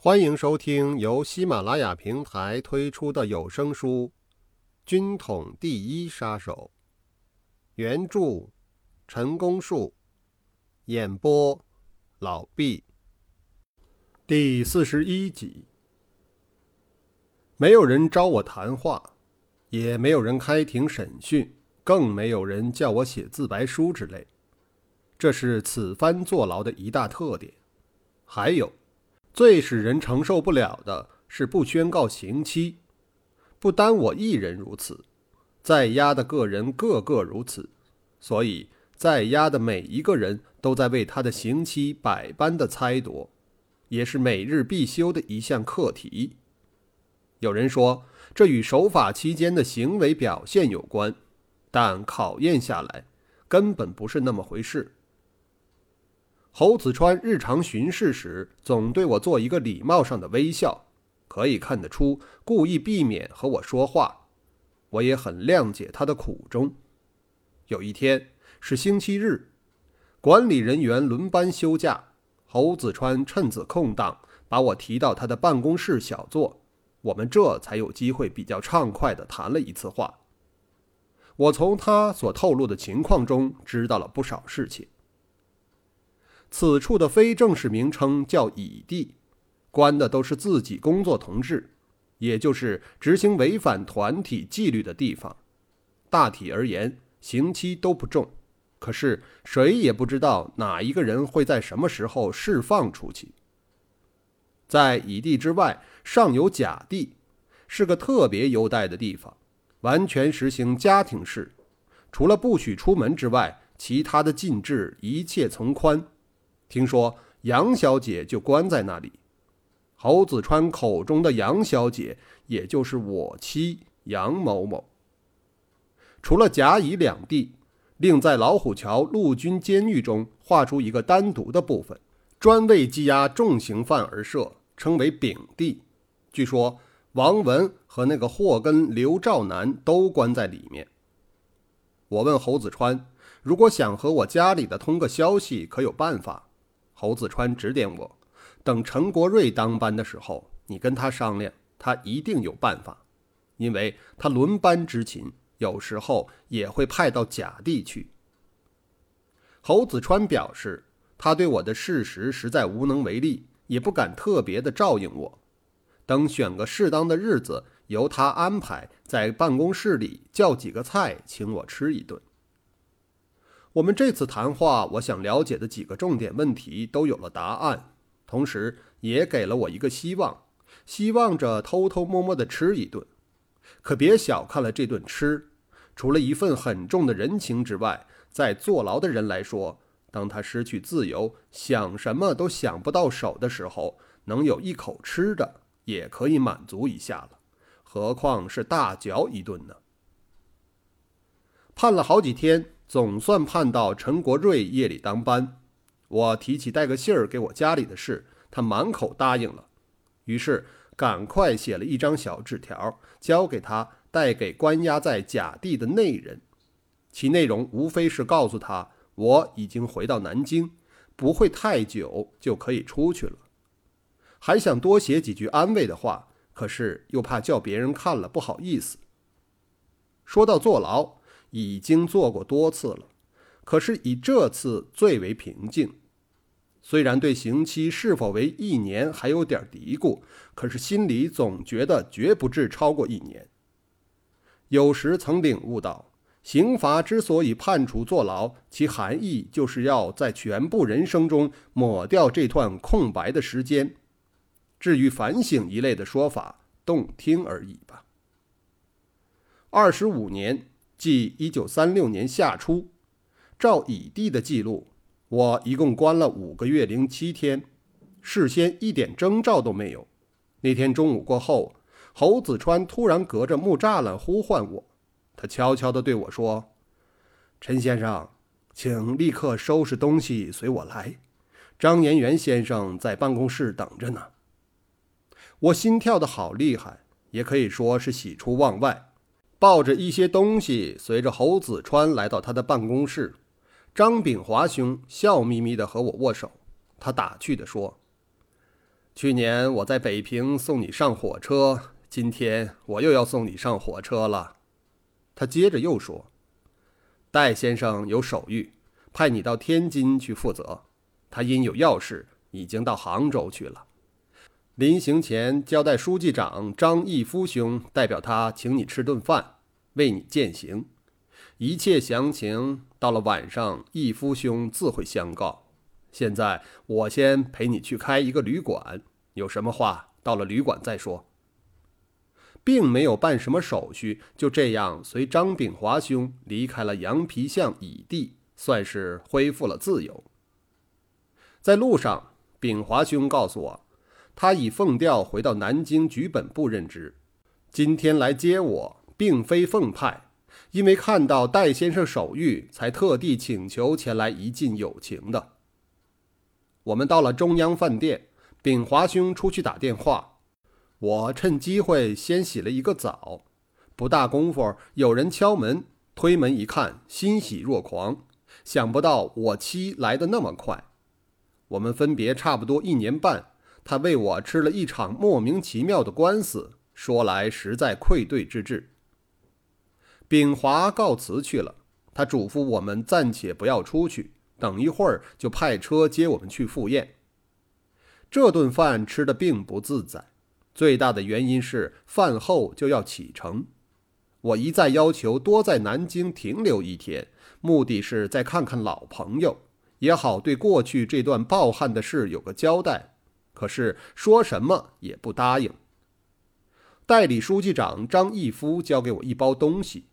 欢迎收听由喜马拉雅平台推出的有声书《军统第一杀手》，原著陈功树，演播老毕。第四十一集，没有人招我谈话，也没有人开庭审讯，更没有人叫我写自白书之类。这是此番坐牢的一大特点。还有。最使人承受不了的是不宣告刑期，不单我一人如此，在押的个人个个如此，所以在押的每一个人都在为他的刑期百般的猜度，也是每日必修的一项课题。有人说这与守法期间的行为表现有关，但考验下来，根本不是那么回事。侯子川日常巡视时，总对我做一个礼貌上的微笑，可以看得出故意避免和我说话。我也很谅解他的苦衷。有一天是星期日，管理人员轮班休假，侯子川趁此空档把我提到他的办公室小坐，我们这才有机会比较畅快地谈了一次话。我从他所透露的情况中知道了不少事情。此处的非正式名称叫乙地，关的都是自己工作同志，也就是执行违反团体纪律的地方。大体而言，刑期都不重，可是谁也不知道哪一个人会在什么时候释放出去。在乙地之外，尚有甲地，是个特别优待的地方，完全实行家庭式，除了不许出门之外，其他的禁制一切从宽。听说杨小姐就关在那里。侯子川口中的杨小姐，也就是我妻杨某某。除了甲乙两地，另在老虎桥陆军监狱中划出一个单独的部分，专为羁押重刑犯而设，称为丙地。据说王文和那个祸根刘兆南都关在里面。我问侯子川，如果想和我家里的通个消息，可有办法？侯子川指点我：“等陈国瑞当班的时候，你跟他商量，他一定有办法，因为他轮班执勤，有时候也会派到甲地去。”侯子川表示，他对我的事实实在无能为力，也不敢特别的照应我。等选个适当的日子，由他安排，在办公室里叫几个菜，请我吃一顿。我们这次谈话，我想了解的几个重点问题都有了答案，同时也给了我一个希望，希望着偷偷摸摸的吃一顿。可别小看了这顿吃，除了一份很重的人情之外，在坐牢的人来说，当他失去自由，想什么都想不到手的时候，能有一口吃的也可以满足一下了，何况是大嚼一顿呢？判了好几天。总算盼到陈国瑞夜里当班，我提起带个信儿给我家里的事，他满口答应了。于是赶快写了一张小纸条，交给他带给关押在甲地的内人。其内容无非是告诉他我已经回到南京，不会太久就可以出去了。还想多写几句安慰的话，可是又怕叫别人看了不好意思。说到坐牢。已经做过多次了，可是以这次最为平静。虽然对刑期是否为一年还有点嘀咕，可是心里总觉得绝不至超过一年。有时曾领悟到，刑罚之所以判处坐牢，其含义就是要在全部人生中抹掉这段空白的时间。至于反省一类的说法，动听而已吧。二十五年。即一九三六年夏初，照乙地的记录，我一共关了五个月零七天，事先一点征兆都没有。那天中午过后，侯子川突然隔着木栅栏呼唤我，他悄悄地对我说：“陈先生，请立刻收拾东西随我来，张延元先生在办公室等着呢。”我心跳的好厉害，也可以说是喜出望外。抱着一些东西，随着侯子川来到他的办公室。张炳华兄笑眯眯地和我握手，他打趣地说：“去年我在北平送你上火车，今天我又要送你上火车了。”他接着又说：“戴先生有手谕，派你到天津去负责。他因有要事，已经到杭州去了。临行前交代书记长张义夫兄代表他请你吃顿饭，为你饯行。一切详情到了晚上，义夫兄自会相告。现在我先陪你去开一个旅馆，有什么话到了旅馆再说。”并没有办什么手续，就这样随张炳华兄离开了羊皮巷乙地，算是恢复了自由。在路上，炳华兄告诉我，他已奉调回到南京局本部任职。今天来接我，并非奉派，因为看到戴先生手谕，才特地请求前来一尽友情的。我们到了中央饭店，炳华兄出去打电话。我趁机会先洗了一个澡，不大功夫，有人敲门，推门一看，欣喜若狂，想不到我妻来的那么快。我们分别差不多一年半，他为我吃了一场莫名其妙的官司，说来实在愧对之至。秉华告辞去了，他嘱咐我们暂且不要出去，等一会儿就派车接我们去赴宴。这顿饭吃的并不自在。最大的原因是饭后就要启程，我一再要求多在南京停留一天，目的是再看看老朋友，也好对过去这段暴悍的事有个交代。可是说什么也不答应。代理书记长张义夫交给我一包东西，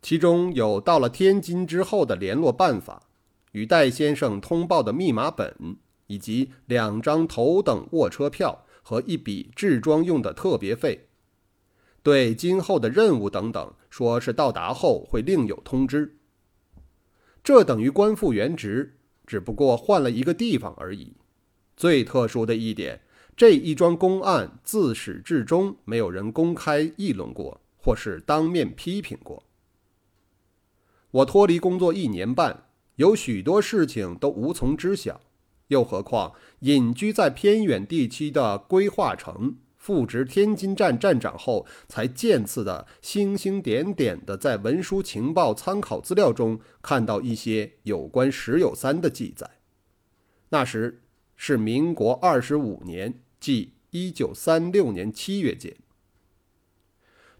其中有到了天津之后的联络办法，与戴先生通报的密码本，以及两张头等卧车票。和一笔制装用的特别费，对今后的任务等等，说是到达后会另有通知。这等于官复原职，只不过换了一个地方而已。最特殊的一点，这一桩公案自始至终没有人公开议论过，或是当面批评过。我脱离工作一年半，有许多事情都无从知晓。又何况隐居在偏远地区的规划城，复职天津站站长后，才渐次的星星点点的在文书情报参考资料中看到一些有关石友三的记载。那时是民国二十五年，即一九三六年七月间。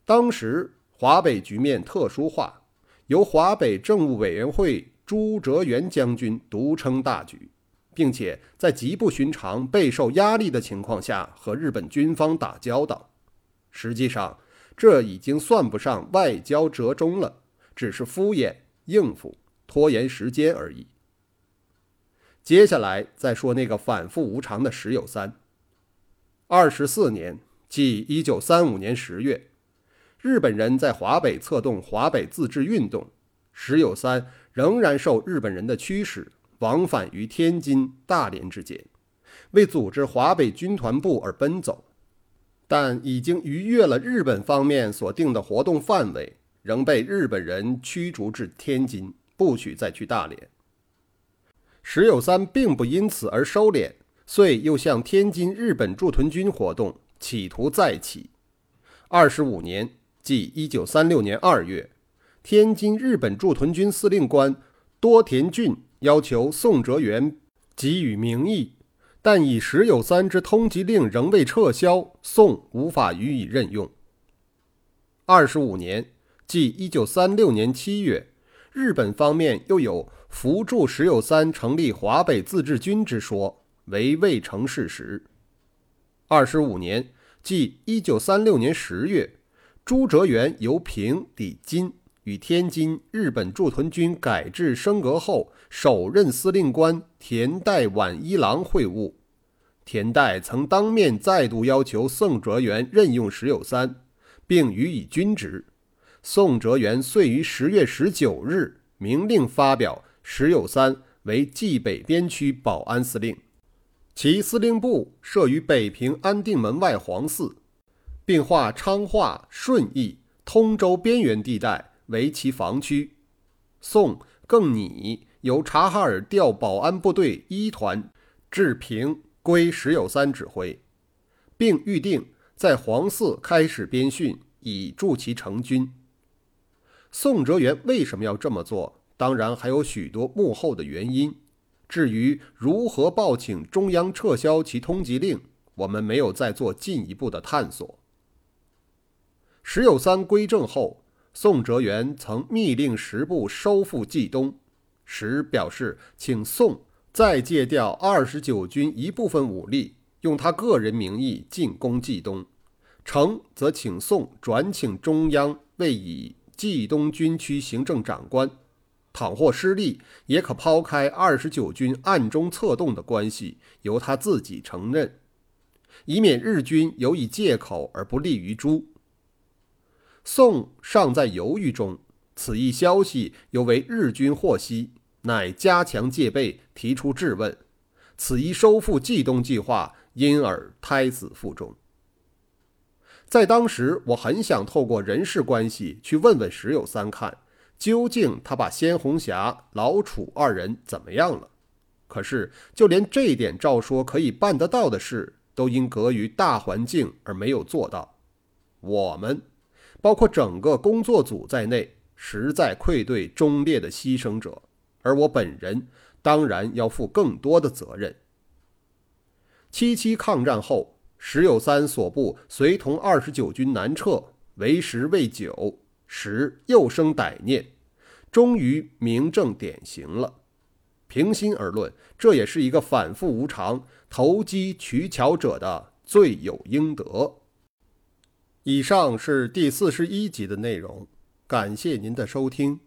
当时华北局面特殊化，由华北政务委员会朱哲元将军独撑大局。并且在极不寻常、备受压力的情况下和日本军方打交道，实际上这已经算不上外交折中了，只是敷衍应付、拖延时间而已。接下来再说那个反复无常的石友三。二十四年，即一九三五年十月，日本人在华北策动华北自治运动，石友三仍然受日本人的驱使。往返于天津、大连之间，为组织华北军团部而奔走，但已经逾越了日本方面所定的活动范围，仍被日本人驱逐至天津，不许再去大连。石友三并不因此而收敛，遂又向天津日本驻屯军活动，企图再起。二十五年，即一九三六年二月，天津日本驻屯军司令官多田骏。要求宋哲元给予名义，但以石有三之通缉令仍未撤销，宋无法予以任用。二十五年，即一九三六年七月，日本方面又有扶助石友三成立华北自治军之说，为未成事实。二十五年，即一九三六年十月，朱哲元由平抵津。与天津日本驻屯军改制升格后首任司令官田代晚一郎会晤，田代曾当面再度要求宋哲元任用石友三，并予以军职。宋哲元遂于十月十九日明令发表石友三为冀北边区保安司令，其司令部设于北平安定门外皇寺，并划昌化、顺义、通州边缘地带。为其防区，宋更拟由察哈尔调保安部队一团至平，归石友三指挥，并预定在黄寺开始编训，以助其成军。宋哲元为什么要这么做？当然还有许多幕后的原因。至于如何报请中央撤销其通缉令，我们没有再做进一步的探索。石友三归正后，宋哲元曾密令十部收复冀东，时表示请宋再借调二十九军一部分武力，用他个人名义进攻冀东；成则请宋转请中央为以冀东军区行政长官。倘或失利，也可抛开二十九军暗中策动的关系，由他自己承认，以免日军有以借口而不利于朱。宋尚在犹豫中，此一消息犹为日军获悉，乃加强戒备，提出质问。此一收复冀东计划因而胎死腹中。在当时，我很想透过人事关系去问问石友三看。究竟他把先红霞、老楚二人怎么样了？可是就连这点照说可以办得到的事，都因隔于大环境而没有做到。我们，包括整个工作组在内，实在愧对忠烈的牺牲者，而我本人当然要负更多的责任。七七抗战后，石友三所部随同二十九军南撤，为时未久。时又生歹念，终于名正典型了。平心而论，这也是一个反复无常、投机取巧者的罪有应得。以上是第四十一集的内容，感谢您的收听。